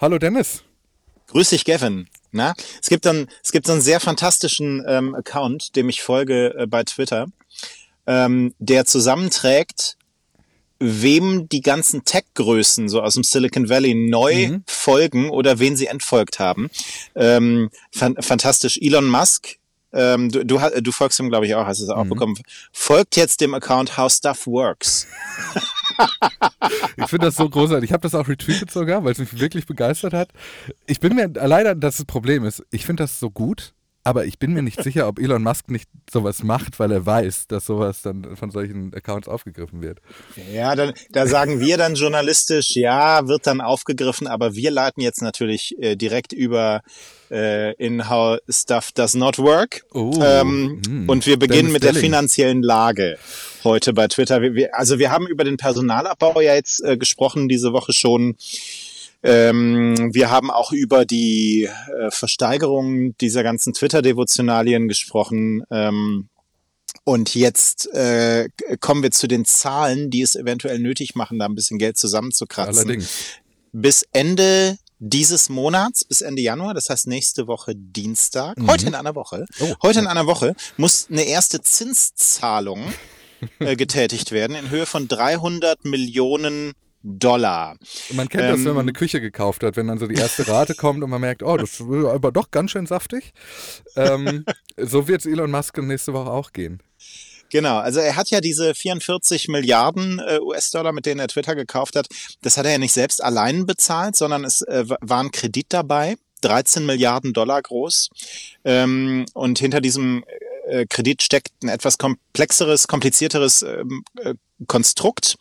Hallo Dennis. Grüß dich, Gavin. Na, es gibt dann, es gibt so einen sehr fantastischen ähm, Account, dem ich folge äh, bei Twitter, ähm, der zusammenträgt, wem die ganzen Tech-Größen so aus dem Silicon Valley neu mhm. folgen oder wen sie entfolgt haben. Ähm, fan fantastisch. Elon Musk, ähm, du, du, du folgst ihm, glaube ich, auch, hast es auch mhm. bekommen, folgt jetzt dem Account How Stuff Works. ich finde das so großartig. Ich habe das auch retweetet sogar, weil es mich wirklich begeistert hat. Ich bin mir leider, dass das Problem ist, ich finde das so gut, aber ich bin mir nicht sicher, ob Elon Musk nicht sowas macht, weil er weiß, dass sowas dann von solchen Accounts aufgegriffen wird. Ja, dann, da sagen wir dann journalistisch, ja, wird dann aufgegriffen, aber wir leiten jetzt natürlich äh, direkt über äh, in How Stuff Does Not Work. Oh, ähm, mh, hm. und wir beginnen mit der finanziellen Lage heute bei Twitter. Wir, wir, also wir haben über den Personalabbau ja jetzt äh, gesprochen diese Woche schon. Ähm, wir haben auch über die äh, Versteigerung dieser ganzen Twitter-Devotionalien gesprochen. Ähm, und jetzt äh, kommen wir zu den Zahlen, die es eventuell nötig machen, da ein bisschen Geld zusammenzukratzen. Allerdings. Bis Ende dieses Monats, bis Ende Januar, das heißt nächste Woche Dienstag, mhm. heute in einer Woche, oh. heute in einer Woche, muss eine erste Zinszahlung äh, getätigt werden in Höhe von 300 Millionen Dollar. Man kennt ähm, das, wenn man eine Küche gekauft hat, wenn dann so die erste Rate kommt und man merkt, oh, das ist aber doch ganz schön saftig. Ähm, so wird es Elon Musk nächste Woche auch gehen. Genau, also er hat ja diese 44 Milliarden äh, US-Dollar, mit denen er Twitter gekauft hat, das hat er ja nicht selbst allein bezahlt, sondern es äh, war ein Kredit dabei, 13 Milliarden Dollar groß. Ähm, und hinter diesem äh, Kredit steckt ein etwas komplexeres, komplizierteres ähm, äh, Konstrukt.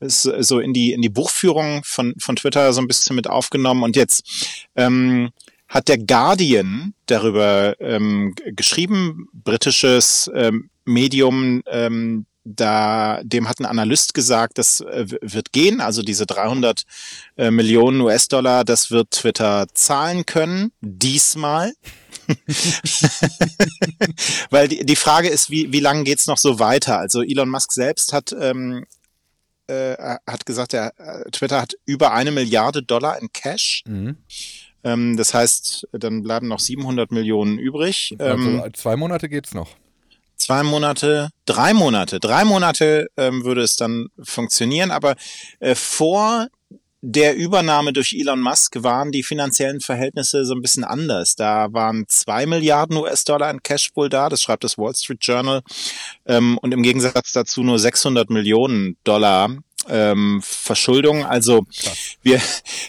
Ist so in die, in die Buchführung von, von Twitter so ein bisschen mit aufgenommen. Und jetzt ähm, hat der Guardian darüber ähm, geschrieben, britisches ähm, Medium, ähm, da, dem hat ein Analyst gesagt, das äh, wird gehen, also diese 300 äh, Millionen US-Dollar, das wird Twitter zahlen können, diesmal. Weil die, die Frage ist, wie, wie lange geht's noch so weiter? Also Elon Musk selbst hat, ähm, äh, hat gesagt, er, äh, Twitter hat über eine Milliarde Dollar in Cash. Mhm. Ähm, das heißt, dann bleiben noch 700 Millionen übrig. Also ähm, zwei Monate geht's noch. Zwei Monate, drei Monate, drei Monate ähm, würde es dann funktionieren, aber äh, vor der Übernahme durch Elon Musk waren die finanziellen Verhältnisse so ein bisschen anders. Da waren zwei Milliarden US-Dollar in Cashpool da, das schreibt das Wall Street Journal, ähm, und im Gegensatz dazu nur 600 Millionen Dollar ähm, Verschuldung. Also wir,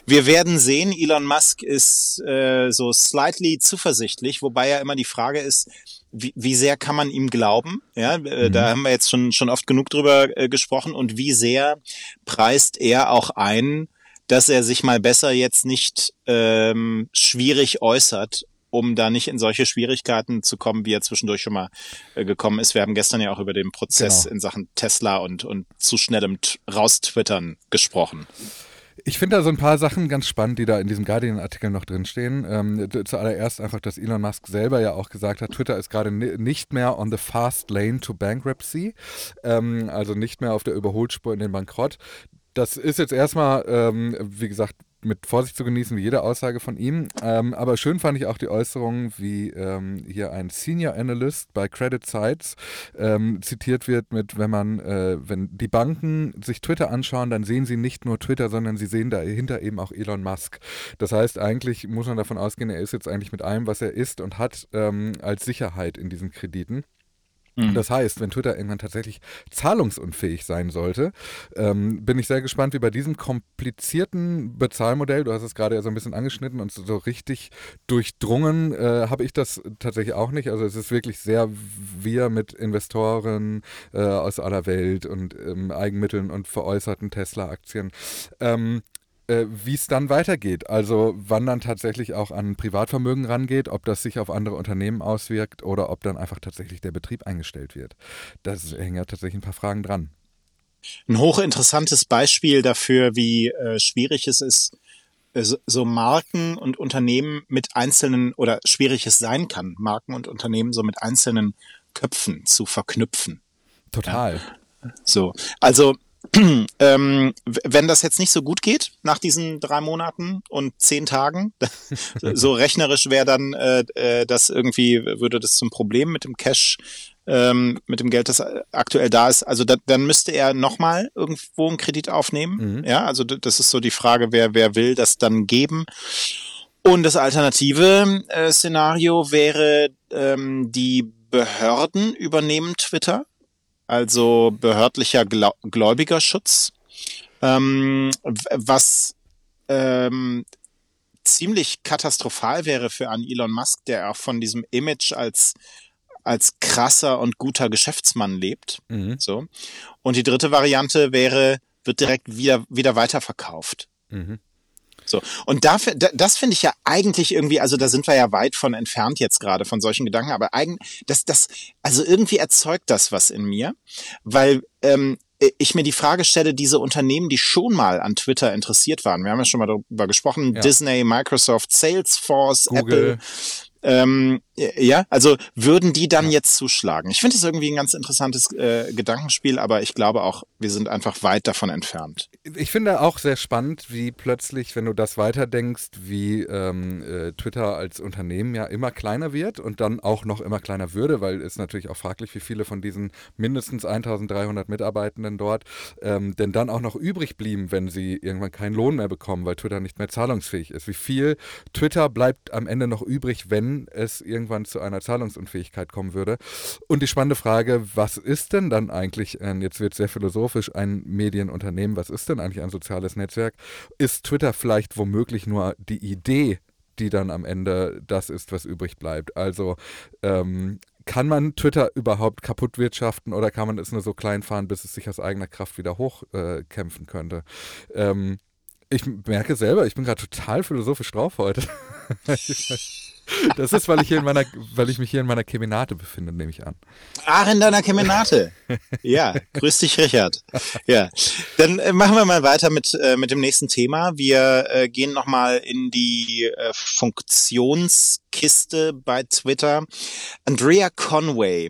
wir werden sehen, Elon Musk ist äh, so slightly zuversichtlich, wobei ja immer die Frage ist, wie, wie sehr kann man ihm glauben? Ja, äh, mhm. da haben wir jetzt schon, schon oft genug drüber äh, gesprochen. Und wie sehr preist er auch ein, dass er sich mal besser jetzt nicht ähm, schwierig äußert, um da nicht in solche Schwierigkeiten zu kommen, wie er zwischendurch schon mal äh, gekommen ist. Wir haben gestern ja auch über den Prozess genau. in Sachen Tesla und, und zu schnellem Raustwittern gesprochen. Ich finde da so ein paar Sachen ganz spannend, die da in diesem Guardian-Artikel noch drinstehen. Ähm, zuallererst einfach, dass Elon Musk selber ja auch gesagt hat, Twitter ist gerade nicht mehr on the fast lane to bankruptcy, ähm, also nicht mehr auf der Überholspur in den Bankrott das ist jetzt erstmal, ähm, wie gesagt, mit Vorsicht zu genießen, wie jede Aussage von ihm. Ähm, aber schön fand ich auch die Äußerung, wie ähm, hier ein Senior Analyst bei Credit Sites ähm, zitiert wird mit, wenn man, äh, wenn die Banken sich Twitter anschauen, dann sehen sie nicht nur Twitter, sondern sie sehen dahinter eben auch Elon Musk. Das heißt, eigentlich muss man davon ausgehen, er ist jetzt eigentlich mit allem, was er ist und hat, ähm, als Sicherheit in diesen Krediten. Mhm. Das heißt, wenn Twitter irgendwann tatsächlich zahlungsunfähig sein sollte, ähm, bin ich sehr gespannt, wie bei diesem komplizierten Bezahlmodell, du hast es gerade ja so ein bisschen angeschnitten und so richtig durchdrungen, äh, habe ich das tatsächlich auch nicht. Also es ist wirklich sehr wir mit Investoren äh, aus aller Welt und ähm, Eigenmitteln und veräußerten Tesla-Aktien. Ähm, äh, wie es dann weitergeht. Also wann dann tatsächlich auch an Privatvermögen rangeht, ob das sich auf andere Unternehmen auswirkt oder ob dann einfach tatsächlich der Betrieb eingestellt wird. Da hängen ja tatsächlich ein paar Fragen dran. Ein hochinteressantes Beispiel dafür, wie äh, schwierig es ist, äh, so Marken und Unternehmen mit einzelnen oder schwierig es sein kann, Marken und Unternehmen so mit einzelnen Köpfen zu verknüpfen. Total. Ja. So, also ähm, wenn das jetzt nicht so gut geht nach diesen drei Monaten und zehn Tagen, so rechnerisch wäre dann äh, äh, das irgendwie, würde das zum Problem mit dem Cash, ähm, mit dem Geld, das aktuell da ist. Also da, dann müsste er nochmal irgendwo einen Kredit aufnehmen. Mhm. Ja, also das ist so die Frage, wer, wer will das dann geben. Und das alternative äh, Szenario wäre, ähm, die Behörden übernehmen Twitter also behördlicher Gläubigerschutz, ähm, was ähm, ziemlich katastrophal wäre für einen Elon Musk, der auch von diesem Image als als krasser und guter Geschäftsmann lebt. Mhm. So. Und die dritte Variante wäre, wird direkt wieder, wieder weiterverkauft. Mhm. So. Und dafür, das finde ich ja eigentlich irgendwie, also da sind wir ja weit von entfernt jetzt gerade von solchen Gedanken, aber eigentlich, das, das, also irgendwie erzeugt das was in mir, weil ähm, ich mir die Frage stelle, diese Unternehmen, die schon mal an Twitter interessiert waren, wir haben ja schon mal darüber gesprochen, ja. Disney, Microsoft, Salesforce, Google. Apple, ähm, ja, also würden die dann ja. jetzt zuschlagen? Ich finde es irgendwie ein ganz interessantes äh, Gedankenspiel, aber ich glaube auch, wir sind einfach weit davon entfernt. Ich finde auch sehr spannend, wie plötzlich, wenn du das weiterdenkst, wie ähm, äh, Twitter als Unternehmen ja immer kleiner wird und dann auch noch immer kleiner würde, weil es natürlich auch fraglich, wie viele von diesen mindestens 1300 Mitarbeitenden dort ähm, denn dann auch noch übrig blieben, wenn sie irgendwann keinen Lohn mehr bekommen, weil Twitter nicht mehr zahlungsfähig ist. Wie viel Twitter bleibt am Ende noch übrig, wenn es irgendwann zu einer Zahlungsunfähigkeit kommen würde. Und die spannende Frage, was ist denn dann eigentlich, äh, jetzt wird sehr philosophisch, ein Medienunternehmen, was ist denn eigentlich ein soziales Netzwerk? Ist Twitter vielleicht womöglich nur die Idee, die dann am Ende das ist, was übrig bleibt? Also ähm, kann man Twitter überhaupt kaputt wirtschaften oder kann man es nur so klein fahren, bis es sich aus eigener Kraft wieder hochkämpfen äh, könnte? Ähm, ich merke selber, ich bin gerade total philosophisch drauf heute. Das ist, weil ich, hier in meiner, weil ich mich hier in meiner Kemenate befinde, nehme ich an. Ach, in deiner Kemenate. Ja, grüß dich, Richard. Ja, dann äh, machen wir mal weiter mit, äh, mit dem nächsten Thema. Wir äh, gehen nochmal in die äh, Funktionskiste bei Twitter. Andrea Conway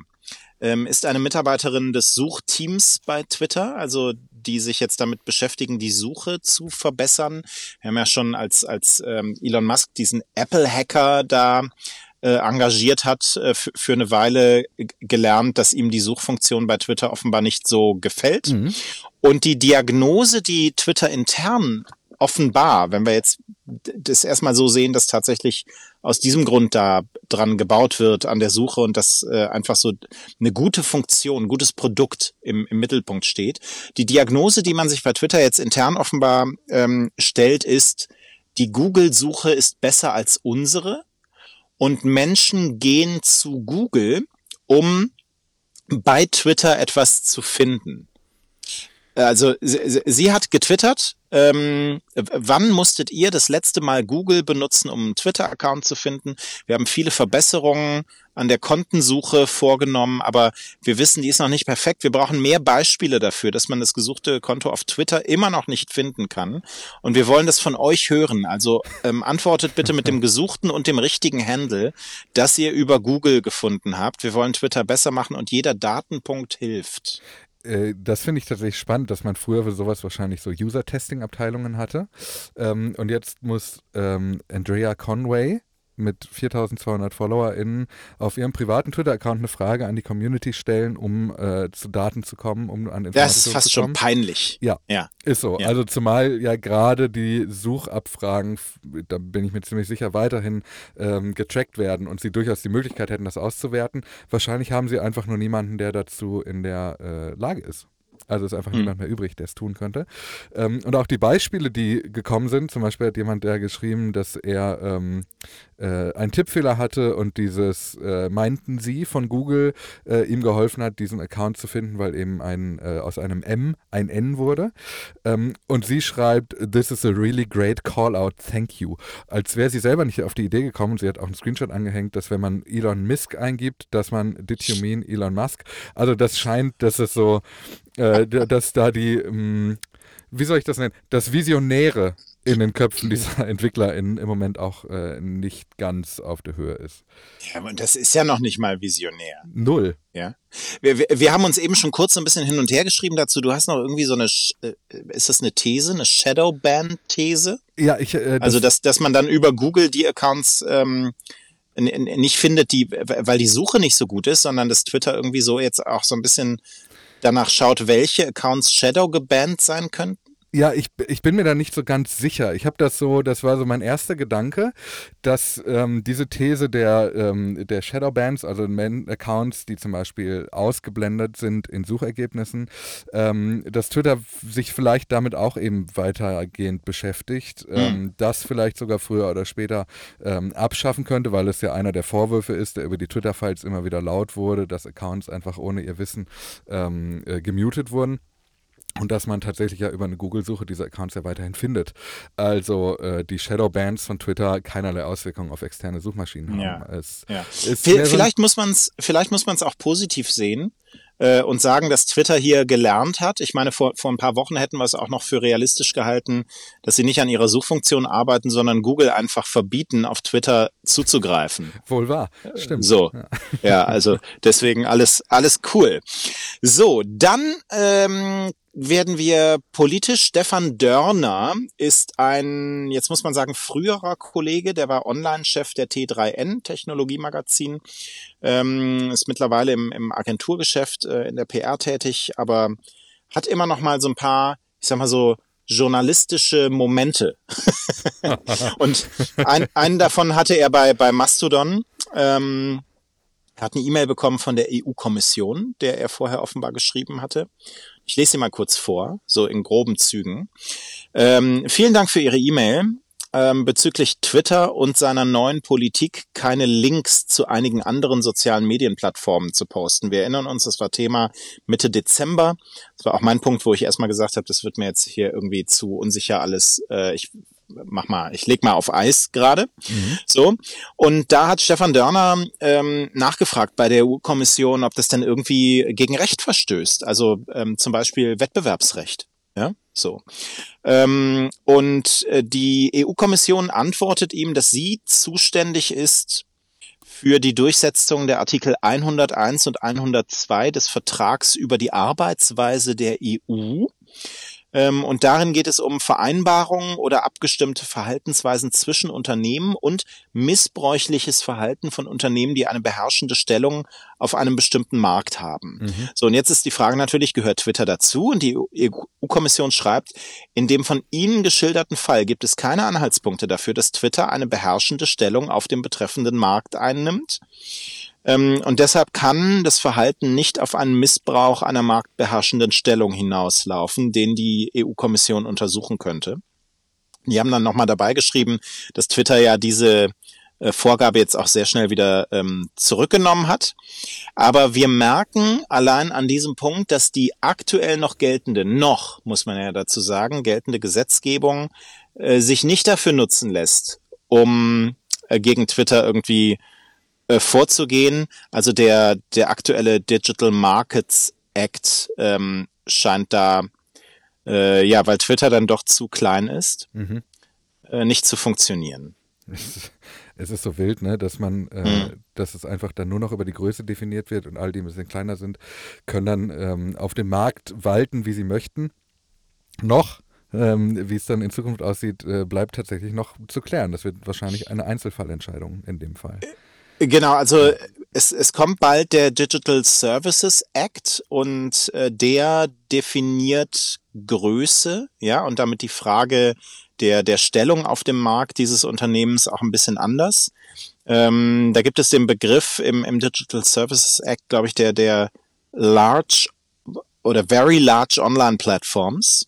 ähm, ist eine Mitarbeiterin des Suchteams bei Twitter, also die sich jetzt damit beschäftigen, die Suche zu verbessern. Wir haben ja schon als, als ähm, Elon Musk diesen Apple-Hacker da äh, engagiert hat, äh, für eine Weile gelernt, dass ihm die Suchfunktion bei Twitter offenbar nicht so gefällt. Mhm. Und die Diagnose, die Twitter intern offenbar, wenn wir jetzt das erstmal so sehen, dass tatsächlich aus diesem Grund da dran gebaut wird an der Suche und dass äh, einfach so eine gute Funktion, ein gutes Produkt im, im Mittelpunkt steht. Die Diagnose, die man sich bei Twitter jetzt intern offenbar ähm, stellt, ist, die Google-Suche ist besser als unsere und Menschen gehen zu Google, um bei Twitter etwas zu finden. Also sie, sie hat getwittert, ähm, wann musstet ihr das letzte Mal Google benutzen, um einen Twitter-Account zu finden? Wir haben viele Verbesserungen an der Kontensuche vorgenommen, aber wir wissen, die ist noch nicht perfekt. Wir brauchen mehr Beispiele dafür, dass man das gesuchte Konto auf Twitter immer noch nicht finden kann. Und wir wollen das von euch hören. Also ähm, antwortet bitte mit dem gesuchten und dem richtigen Handle, das ihr über Google gefunden habt. Wir wollen Twitter besser machen und jeder Datenpunkt hilft. Äh, das finde ich tatsächlich spannend, dass man früher für sowas wahrscheinlich so User-Testing-Abteilungen hatte. Ähm, und jetzt muss ähm, Andrea Conway, mit 4200 FollowerInnen auf ihrem privaten Twitter-Account eine Frage an die Community stellen, um äh, zu Daten zu kommen, um an Informationen Das ist fast schon peinlich. Ja, ja. ist so. Ja. Also zumal ja gerade die Suchabfragen, da bin ich mir ziemlich sicher, weiterhin ähm, getrackt werden und sie durchaus die Möglichkeit hätten, das auszuwerten. Wahrscheinlich haben sie einfach nur niemanden, der dazu in der äh, Lage ist. Also ist einfach mhm. niemand mehr übrig, der es tun könnte. Ähm, und auch die Beispiele, die gekommen sind, zum Beispiel hat jemand der geschrieben, dass er ähm, äh, einen Tippfehler hatte und dieses äh, meinten sie von Google äh, ihm geholfen hat, diesen Account zu finden, weil eben ein äh, aus einem M ein N wurde. Ähm, und sie schreibt, This is a really great call out, thank you. Als wäre sie selber nicht auf die Idee gekommen. Sie hat auch einen Screenshot angehängt, dass wenn man Elon Musk eingibt, dass man Did you mean Elon Musk? Also das scheint, dass es so äh, dass da die, mh, hm, wie soll ich das nennen, das Visionäre in den Köpfen dieser EntwicklerInnen im Moment auch äh, nicht ganz auf der Höhe ist. Ja, und das ist ja noch nicht mal visionär. Null. Ja. Wir, wir, wir haben uns eben schon kurz so ein bisschen hin und her geschrieben dazu. Du hast noch irgendwie so eine, äh, ist das eine These, eine Shadowban-These? Ja, ich. Äh, das also, dass, dass man dann über Google die Accounts ähm, nicht findet, die, weil die Suche nicht so gut ist, sondern dass Twitter irgendwie so jetzt auch so ein bisschen danach schaut, welche Accounts Shadow gebannt sein könnten? Ja, ich, ich bin mir da nicht so ganz sicher. Ich habe das so, das war so mein erster Gedanke, dass ähm, diese These der, ähm, der Shadowbands, also Man-Accounts, die zum Beispiel ausgeblendet sind in Suchergebnissen, ähm, dass Twitter sich vielleicht damit auch eben weitergehend beschäftigt, mhm. das vielleicht sogar früher oder später ähm, abschaffen könnte, weil es ja einer der Vorwürfe ist, der über die Twitter-Files immer wieder laut wurde, dass Accounts einfach ohne ihr Wissen ähm, äh, gemutet wurden. Und dass man tatsächlich ja über eine Google-Suche diese Accounts ja weiterhin findet. Also äh, die Shadow-Bands von Twitter keinerlei Auswirkungen auf externe Suchmaschinen haben. Ja. Es, ja. vielleicht, so muss man's, vielleicht muss man es auch positiv sehen äh, und sagen, dass Twitter hier gelernt hat. Ich meine, vor, vor ein paar Wochen hätten wir es auch noch für realistisch gehalten, dass sie nicht an ihrer Suchfunktion arbeiten, sondern Google einfach verbieten, auf Twitter zuzugreifen. Wohl wahr, stimmt. So, ja, ja also deswegen alles, alles cool. So, dann ähm, werden wir politisch. Stefan Dörner ist ein, jetzt muss man sagen, früherer Kollege, der war Online-Chef der T3N Technologiemagazin, ähm, ist mittlerweile im, im Agenturgeschäft äh, in der PR tätig, aber hat immer noch mal so ein paar, ich sag mal so, journalistische Momente. Und ein, einen davon hatte er bei, bei Mastodon. Ähm, er hat eine E-Mail bekommen von der EU-Kommission, der er vorher offenbar geschrieben hatte. Ich lese sie mal kurz vor, so in groben Zügen. Ähm, vielen Dank für Ihre E-Mail. Ähm, bezüglich Twitter und seiner neuen Politik keine Links zu einigen anderen sozialen Medienplattformen zu posten. Wir erinnern uns, das war Thema Mitte Dezember. Das war auch mein Punkt, wo ich erstmal gesagt habe, das wird mir jetzt hier irgendwie zu unsicher alles. Äh, ich mach mal, ich leg mal auf Eis gerade. Mhm. So. Und da hat Stefan Dörner ähm, nachgefragt bei der EU-Kommission, ob das denn irgendwie gegen Recht verstößt. Also ähm, zum Beispiel Wettbewerbsrecht. Ja, so. Ähm, und äh, die EU-Kommission antwortet ihm, dass sie zuständig ist für die Durchsetzung der Artikel 101 und 102 des Vertrags über die Arbeitsweise der EU. Ähm, und darin geht es um Vereinbarungen oder abgestimmte Verhaltensweisen zwischen Unternehmen und missbräuchliches Verhalten von Unternehmen, die eine beherrschende Stellung auf einem bestimmten Markt haben. Mhm. So, und jetzt ist die Frage natürlich, gehört Twitter dazu? Und die EU-Kommission schreibt, in dem von Ihnen geschilderten Fall gibt es keine Anhaltspunkte dafür, dass Twitter eine beherrschende Stellung auf dem betreffenden Markt einnimmt. Ähm, und deshalb kann das Verhalten nicht auf einen Missbrauch einer marktbeherrschenden Stellung hinauslaufen, den die EU-Kommission untersuchen könnte. Die haben dann nochmal dabei geschrieben, dass Twitter ja diese äh, Vorgabe jetzt auch sehr schnell wieder ähm, zurückgenommen hat. Aber wir merken allein an diesem Punkt, dass die aktuell noch geltende, noch, muss man ja dazu sagen, geltende Gesetzgebung äh, sich nicht dafür nutzen lässt, um äh, gegen Twitter irgendwie äh, vorzugehen. Also der, der aktuelle Digital Markets Act ähm, scheint da, äh, ja, weil Twitter dann doch zu klein ist, mhm. äh, nicht zu funktionieren. Es ist so wild, ne, dass man, äh, mhm. dass es einfach dann nur noch über die Größe definiert wird und all die ein bisschen kleiner sind, können dann ähm, auf dem Markt walten, wie sie möchten. Noch, ähm, wie es dann in Zukunft aussieht, äh, bleibt tatsächlich noch zu klären. Das wird wahrscheinlich eine Einzelfallentscheidung in dem Fall. Genau, also es, es kommt bald der Digital Services Act und äh, der definiert Größe, ja, und damit die Frage der, der Stellung auf dem Markt dieses Unternehmens auch ein bisschen anders. Ähm, da gibt es den Begriff im, im Digital Services Act, glaube ich, der, der Large oder Very Large Online Platforms.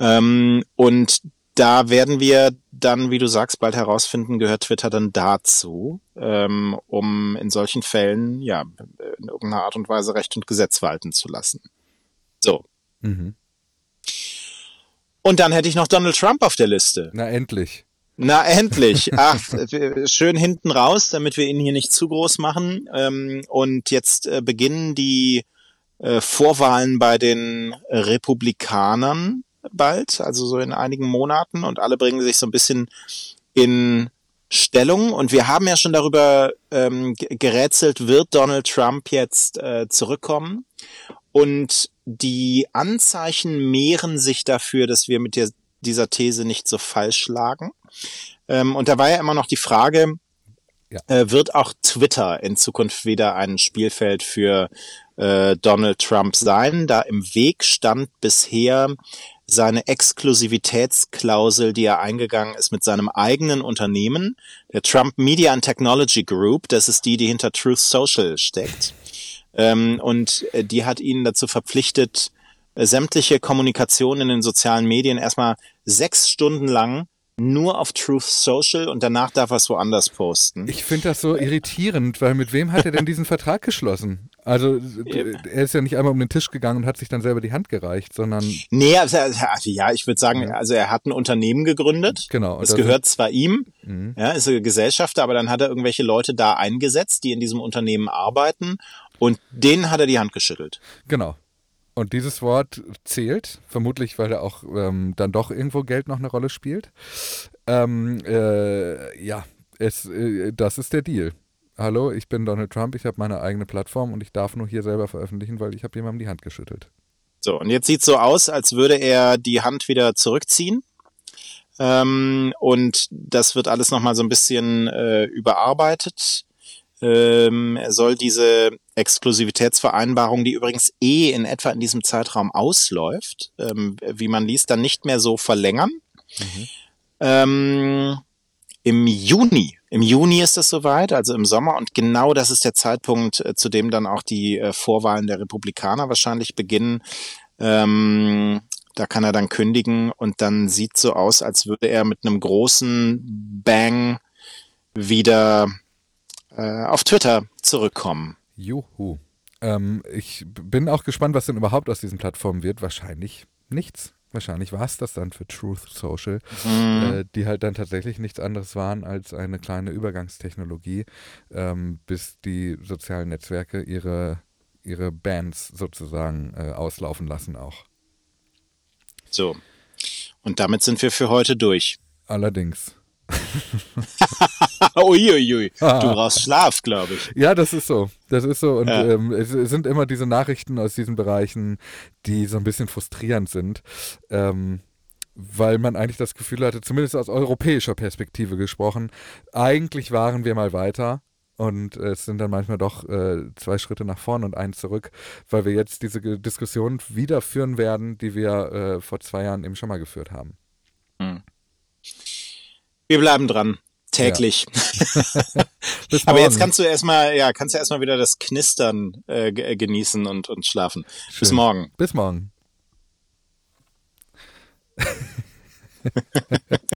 Ähm, und da werden wir dann, wie du sagst, bald herausfinden, gehört Twitter dann dazu, ähm, um in solchen Fällen ja in irgendeiner Art und Weise Recht und Gesetz walten zu lassen. So. Mhm. Und dann hätte ich noch Donald Trump auf der Liste. Na endlich. Na endlich. Ach, schön hinten raus, damit wir ihn hier nicht zu groß machen. Ähm, und jetzt äh, beginnen die äh, Vorwahlen bei den Republikanern bald, also so in einigen Monaten und alle bringen sich so ein bisschen in Stellung und wir haben ja schon darüber ähm, gerätselt, wird Donald Trump jetzt äh, zurückkommen? Und die Anzeichen mehren sich dafür, dass wir mit der, dieser These nicht so falsch lagen. Ähm, und da war ja immer noch die Frage, ja. äh, wird auch Twitter in Zukunft wieder ein Spielfeld für äh, Donald Trump sein? Da im Weg stand bisher seine Exklusivitätsklausel, die er eingegangen ist mit seinem eigenen Unternehmen, der Trump Media and Technology Group. Das ist die, die hinter Truth Social steckt. Ähm, und äh, die hat ihn dazu verpflichtet, äh, sämtliche Kommunikation in den sozialen Medien erstmal sechs Stunden lang nur auf Truth Social und danach darf er es woanders posten. Ich finde das so irritierend, weil mit wem hat er denn diesen Vertrag geschlossen? Also er ist ja nicht einmal um den Tisch gegangen und hat sich dann selber die Hand gereicht, sondern... Nee, also, also ja, ich würde sagen, also er hat ein Unternehmen gegründet. Genau. Es gehört zwar ihm, mhm. ja, ist ein Gesellschafter, aber dann hat er irgendwelche Leute da eingesetzt, die in diesem Unternehmen arbeiten und denen hat er die Hand geschüttelt. Genau. Und dieses Wort zählt, vermutlich, weil da auch ähm, dann doch irgendwo Geld noch eine Rolle spielt. Ähm, äh, ja, es, äh, das ist der Deal. Hallo, ich bin Donald Trump, ich habe meine eigene Plattform und ich darf nur hier selber veröffentlichen, weil ich habe jemandem die Hand geschüttelt. So, und jetzt sieht es so aus, als würde er die Hand wieder zurückziehen. Ähm, und das wird alles nochmal so ein bisschen äh, überarbeitet. Ähm, er soll diese Exklusivitätsvereinbarung, die übrigens eh in etwa in diesem Zeitraum ausläuft, ähm, wie man liest, dann nicht mehr so verlängern. Mhm. Ähm, Im Juni, im Juni ist es soweit, also im Sommer, und genau das ist der Zeitpunkt, äh, zu dem dann auch die äh, Vorwahlen der Republikaner wahrscheinlich beginnen. Ähm, da kann er dann kündigen und dann sieht so aus, als würde er mit einem großen Bang wieder äh, auf Twitter zurückkommen. Juhu. Ähm, ich bin auch gespannt, was denn überhaupt aus diesen Plattformen wird. Wahrscheinlich nichts. Wahrscheinlich war es das dann für Truth Social, mhm. äh, die halt dann tatsächlich nichts anderes waren als eine kleine Übergangstechnologie, ähm, bis die sozialen Netzwerke ihre, ihre Bands sozusagen äh, auslaufen lassen auch. So. Und damit sind wir für heute durch. Allerdings. Uiuiui, du brauchst Schlaf, glaube ich. Ja, das ist so. Das ist so. Und ja. ähm, es sind immer diese Nachrichten aus diesen Bereichen, die so ein bisschen frustrierend sind. Ähm, weil man eigentlich das Gefühl hatte, zumindest aus europäischer Perspektive gesprochen, eigentlich waren wir mal weiter. Und es sind dann manchmal doch äh, zwei Schritte nach vorn und einen zurück, weil wir jetzt diese Diskussion wieder führen werden, die wir äh, vor zwei Jahren eben schon mal geführt haben. Hm. Wir bleiben dran. Täglich. Ja. Aber jetzt kannst du erstmal, ja, kannst du erstmal wieder das Knistern äh, genießen und, und schlafen. Schön. Bis morgen. Bis morgen.